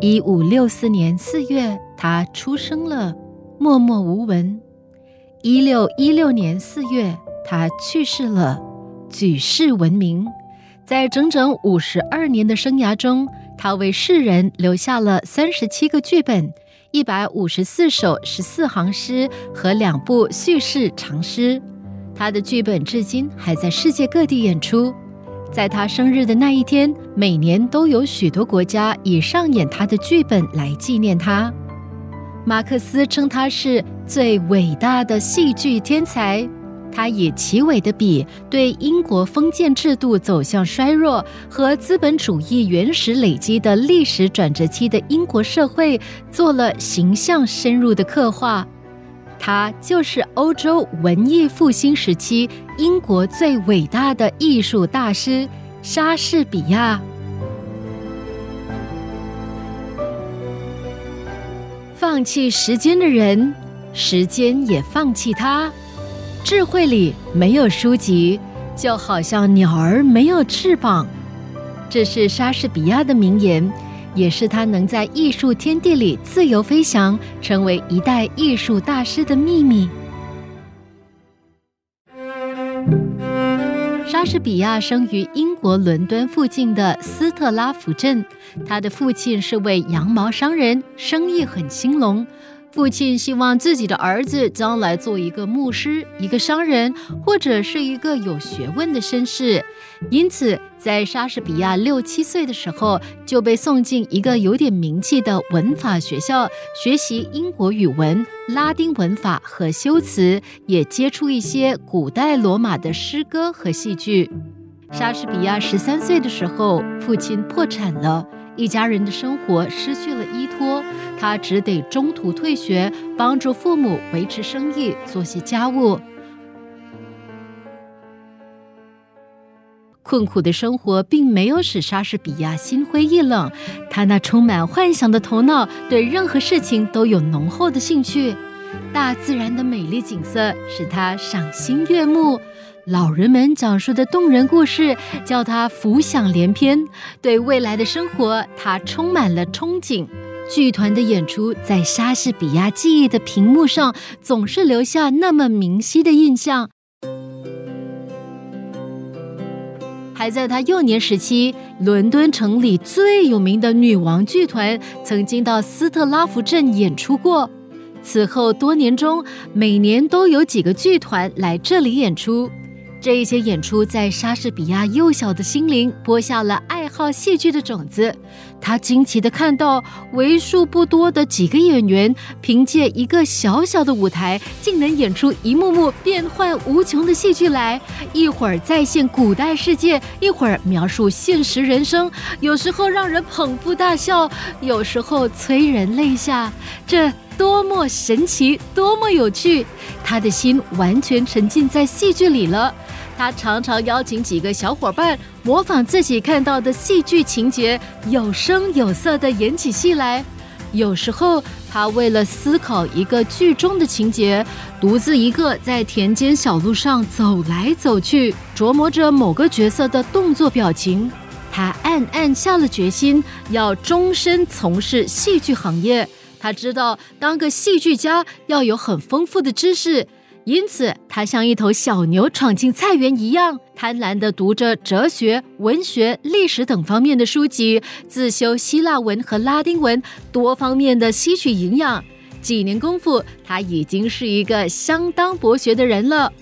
一五六四年四月，他出生了，默默无闻。一六一六年四月，他去世了，举世闻名。在整整五十二年的生涯中，他为世人留下了三十七个剧本、一百五十四首十四行诗和两部叙事长诗。他的剧本至今还在世界各地演出。在他生日的那一天，每年都有许多国家以上演他的剧本来纪念他。马克思称他是最伟大的戏剧天才。他以奇伟的笔，对英国封建制度走向衰弱和资本主义原始累积的历史转折期的英国社会，做了形象深入的刻画。他就是欧洲文艺复兴时期英国最伟大的艺术大师莎士比亚。放弃时间的人，时间也放弃他。智慧里没有书籍，就好像鸟儿没有翅膀。这是莎士比亚的名言。也是他能在艺术天地里自由飞翔，成为一代艺术大师的秘密。莎士比亚生于英国伦敦附近的斯特拉福镇，他的父亲是位羊毛商人，生意很兴隆。父亲希望自己的儿子将来做一个牧师、一个商人，或者是一个有学问的绅士。因此，在莎士比亚六七岁的时候，就被送进一个有点名气的文法学校，学习英国语文、拉丁文法和修辞，也接触一些古代罗马的诗歌和戏剧。莎士比亚十三岁的时候，父亲破产了。一家人的生活失去了依托，他只得中途退学，帮助父母维持生意，做些家务。困苦的生活并没有使莎士比亚心灰意冷，他那充满幻想的头脑对任何事情都有浓厚的兴趣。大自然的美丽景色使他赏心悦目。老人们讲述的动人故事叫他浮想联翩，对未来的生活他充满了憧憬。剧团的演出在莎士比亚记忆的屏幕上总是留下那么明晰的印象。还在他幼年时期，伦敦城里最有名的女王剧团曾经到斯特拉福镇演出过。此后多年中，每年都有几个剧团来这里演出。这一些演出在莎士比亚幼小的心灵播下了爱好戏剧的种子。他惊奇地看到，为数不多的几个演员凭借一个小小的舞台，竟能演出一幕幕变幻无穷的戏剧来。一会儿再现古代世界，一会儿描述现实人生，有时候让人捧腹大笑，有时候催人泪下。这多么神奇，多么有趣！他的心完全沉浸在戏剧里了。他常常邀请几个小伙伴模仿自己看到的戏剧情节，有声有色地演起戏来。有时候，他为了思考一个剧中的情节，独自一个在田间小路上走来走去，琢磨着某个角色的动作表情。他暗暗下了决心，要终身从事戏剧行业。他知道，当个戏剧家要有很丰富的知识。因此，他像一头小牛闯进菜园一样，贪婪地读着哲学、文学、历史等方面的书籍，自修希腊文和拉丁文，多方面的吸取营养。几年功夫，他已经是一个相当博学的人了。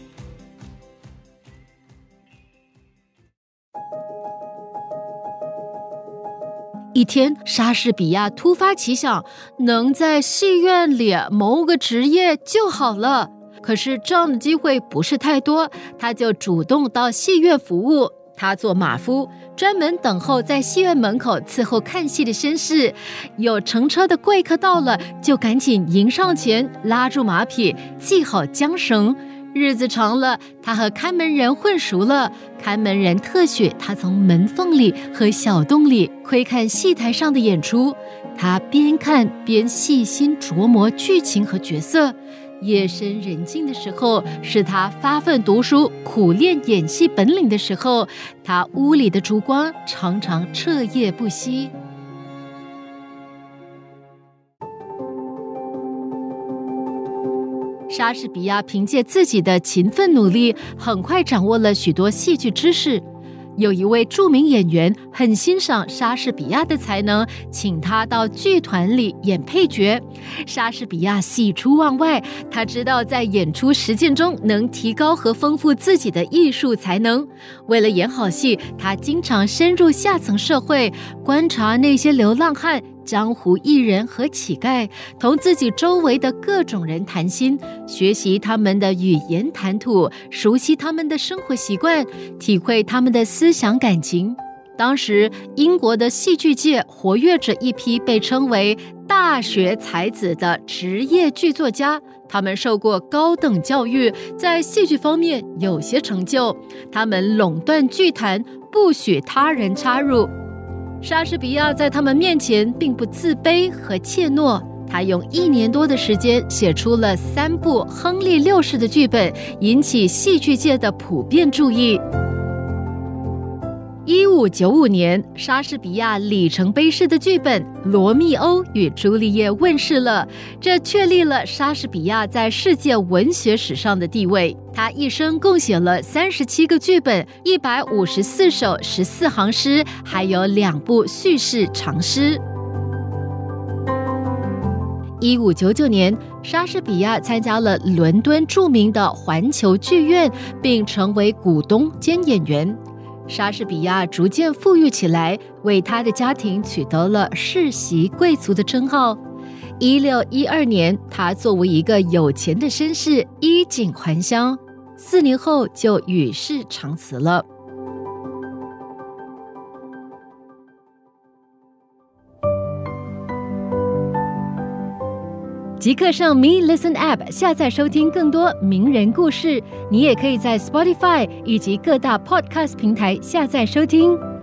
一天，莎士比亚突发奇想，能在戏院里谋个职业就好了。可是这样的机会不是太多，他就主动到戏院服务。他做马夫，专门等候在戏院门口伺候看戏的绅士。有乘车的贵客到了，就赶紧迎上前，拉住马匹，系好缰绳。日子长了，他和看门人混熟了。看门人特许他从门缝里和小洞里窥看戏台上的演出，他边看边细心琢磨剧情和角色。夜深人静的时候，是他发奋读书、苦练演戏本领的时候。他屋里的烛光常常彻夜不息。莎士比亚凭借自己的勤奋努力，很快掌握了许多戏剧知识。有一位著名演员很欣赏莎士比亚的才能，请他到剧团里演配角。莎士比亚喜出望外，他知道在演出实践中能提高和丰富自己的艺术才能。为了演好戏，他经常深入下层社会，观察那些流浪汉。江湖艺人和乞丐同自己周围的各种人谈心，学习他们的语言谈吐，熟悉他们的生活习惯，体会他们的思想感情。当时，英国的戏剧界活跃着一批被称为“大学才子”的职业剧作家，他们受过高等教育，在戏剧方面有些成就。他们垄断剧坛，不许他人插入。莎士比亚在他们面前并不自卑和怯懦，他用一年多的时间写出了三部《亨利六世》的剧本，引起戏剧界的普遍注意。一五九五年，莎士比亚里程碑式的剧本《罗密欧与朱丽叶》问世了，这确立了莎士比亚在世界文学史上的地位。他一生共写了三十七个剧本、一百五十四首十四行诗，还有两部叙事长诗。一五九九年，莎士比亚参加了伦敦著名的环球剧院，并成为股东兼演员。莎士比亚逐渐富裕起来，为他的家庭取得了世袭贵族的称号。一六一二年，他作为一个有钱的绅士衣锦还乡，四年后就与世长辞了。即刻上 Me Listen App 下载收听更多名人故事。你也可以在 Spotify 以及各大 Podcast 平台下载收听。